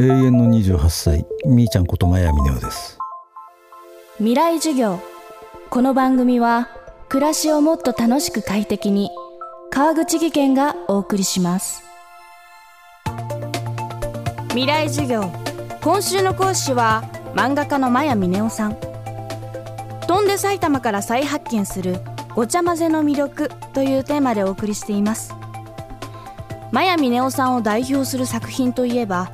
永遠の28歳みーちゃんことまやみねおです。未来授業。この番組は暮らしをもっと楽しく快適に川口義賢がお送りします。未来授業。今週の講師は漫画家の真谷峰夫さん。飛んで埼玉から再発見するごちゃ混ぜの魅力というテーマでお送りしています。真谷峰夫さんを代表する作品といえば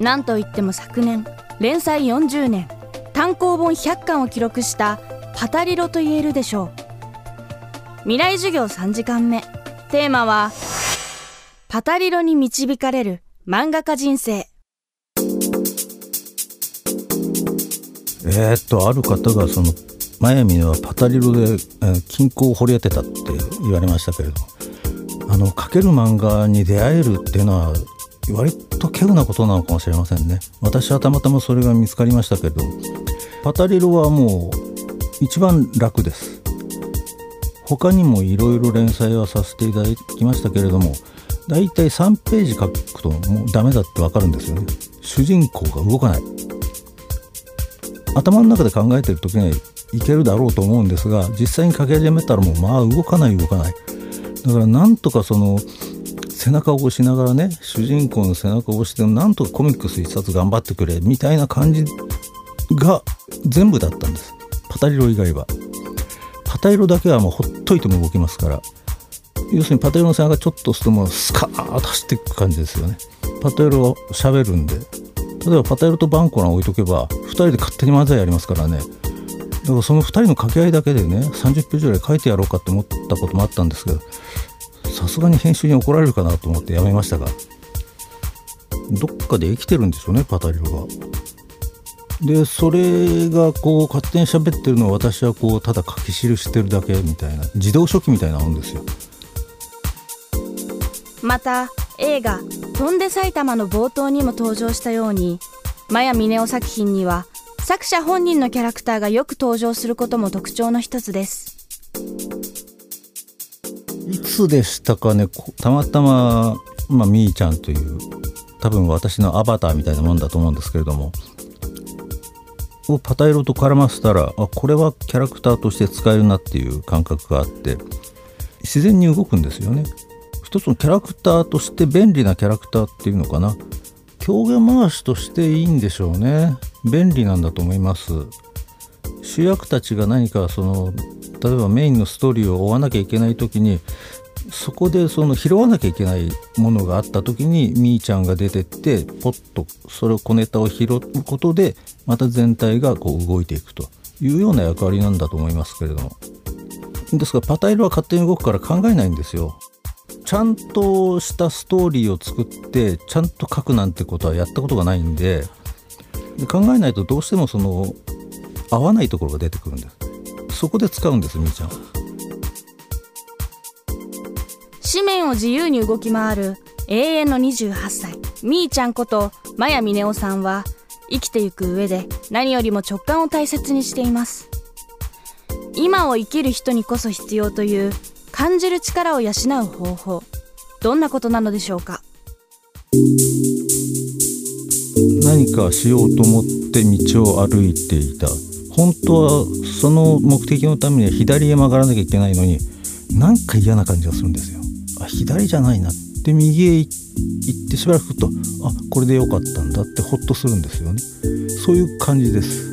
何といっても昨年連載40年単行本100巻を記録したパタリロと言えるでしょう。未来授業3時間目。テーマはパタリロに導かれる漫画家人生。えー、っとある方がそのマヤミはパタリロで、えー、金庫を掘り当てたって言われましたけれどあの描ける漫画に出会えるっていうのは割と稀有なことなのかもしれませんね。私はたまたまそれが見つかりましたけどパタリロはもう一番楽です。他にもいろいろ連載はさせていただきましたけれどもだいたい3ページ書くともうダメだってわかるんですよね。主人公が動かない。頭の中で考えてる時にはいけるだろうと思うんですが実際に書き始めたらもうまあ動かない動かない。だからなんとかその背中を押しながらね主人公の背中を押してなんとかコミックス一冊頑張ってくれみたいな感じが全部だったんです。パタリロ以外は。パタリロだけはもうほっといても動きますから。要するにパタリロの背中ちょっと押すともうスカーッと走っていく感じですよね。パタリロは喋るんで。例えばパタリロとバンコラン置いとけば2人で勝手に漫才やりますからね。だからその2人の掛け合いだけでね30ページぐらい書いてやろうかって思ったこともあったんですけどさすがに編集に怒られるかなと思ってやめましたがどっかで生きてるんでしょうねパタリロが。でそれがこう勝手に喋ってるのを私はこうただ書き記してるだけみたいな自動書記みたいなもんですよ。また映画「飛んで埼玉」の冒頭にも登場したように真谷峰夫作品には作者本人のキャラクターがよく登場することも特徴の一つです。つでしたかね。たまたま、まあ、みーちゃんという多分私のアバターみたいなもんだと思うんですけれども。をパタイロと絡ませたらあこれはキャラクターとして使えるなっていう感覚があって自然に動くんですよね。一つのキャラクターとして便利なキャラクターっていうのかな。狂言回しとしていいんでしょうね。便利なんだと思います。主役たちが何かその例えばメインのストーリーを追わなきゃいけない時にそこでその拾わなきゃいけないものがあった時にみーちゃんが出てってポッとそれを小ネタを拾うことでまた全体がこう動いていくというような役割なんだと思いますけれども。ですからパタイルは勝手に動くから考えないんですよ。ちゃんとしたストーリーを作ってちゃんと書くなんてことはやったことがないんで考えないとどうしてもその合わないところが出てくるんです。そこで使うんですみーちゃん。は紙面を自由に動き回る永遠の28歳みーちゃんこと真谷峰夫さんは生きていく上で何よりも直感を大切にしています。今を生きる人にこそ必要という感じる力を養う方法どんなことなのでしょうか？何かしようと思って道を歩いていた。本当はその目的のためには左へ曲がらなきゃいけないのになんか嫌な感じがするんですよ。左じゃないなって右へ行ってしばらくとあこれでよかったんだってほっとするんですよね。そういう感じです。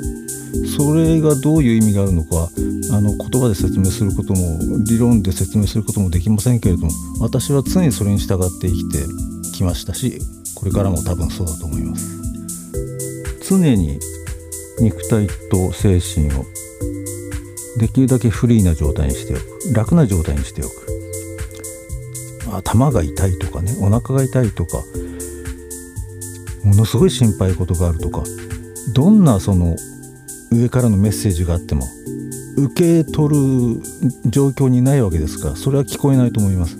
それがどういう意味があるのかあの言葉で説明することも理論で説明することもできませんけれども私は常にそれに従って生きてきましたしこれからも多分そうだと思います。常に肉体と精神をできるだけフリーな状態にしておく楽な状態にしておく頭が痛いとかねお腹が痛いとかものすごい心配事があるとかどんなその上からのメッセージがあっても受け取る状況にないわけですからそれは聞こえないと思います。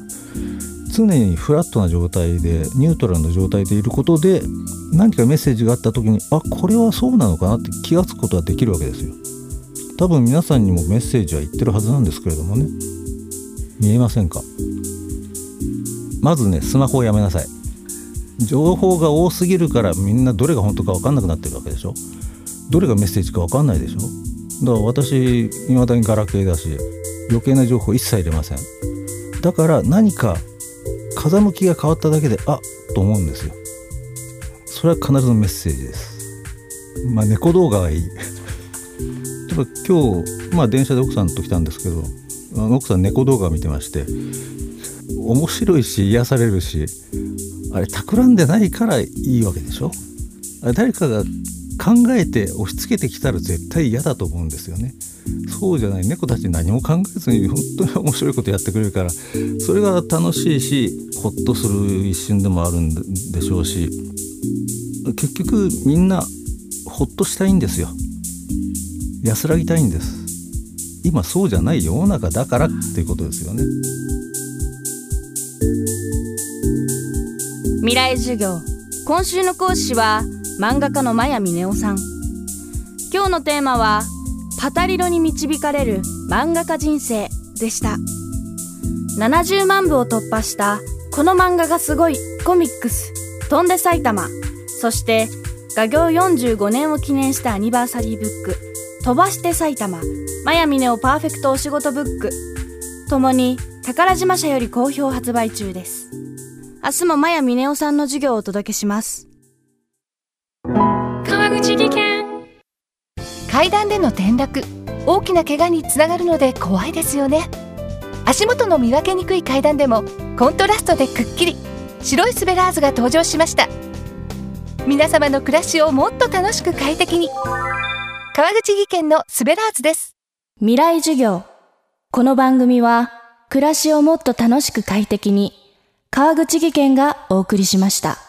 常にフラットな状態でニュートラルな状態でいることで何かメッセージがあった時にあこれはそうなのかなって気が付くことができるわけですよ。多分皆さんにもメッセージは言ってるはずなんですけれどもね。見えませんか？まずねスマホをやめなさい。情報が多すぎるからみんなどれが本当か分かんなくなってるわけでしょ？どれがメッセージか分かんないでしょ？だから私いまだにガラケーだし余計な情報一切入れません。だから何か風向きが変わっただけであと思うんですよ。それは必ずメッセージです。まあ猫動画はいい。例えば今日、まあ、電車で奥さんと来たんですけど奥さん猫動画見てまして面白いし癒されるしあれ企んでないからいいわけでしょ？誰かが考えて押し付けてきたら絶対嫌だと思うんですよね。そうじゃない猫たち何も考えずに本当に面白いことやってくれるからそれが楽しいしほっとする一瞬でもあるんでしょうし結局みんなほっとしたいんですよ。安らぎたいんです。今そうじゃない世の中だからっていうことですよね。未来授業。今週の講師は漫画家の真谷峰夫さん。今日のテーマはパタリロに導かれる漫画家人生でした。70万部を突破したこの漫画がすごいコミックス。飛んで埼玉。そして画業45年を記念したアニバーサリーブック。飛ばして埼玉。マヤミネオパーフェクトお仕事ブック。ともに宝島社より好評発売中です。明日もマヤミネオさんの授業をお届けします。川口技研。階段での転落。大きな怪我につながるので怖いですよね。足元の見分けにくい階段でもコントラストでくっきり。白いスベラーズが登場しました。皆様の暮らしをもっと楽しく快適に。川口技研のスベラーズです。未来授業。この番組は暮らしをもっと楽しく快適に川口技研がお送りしました。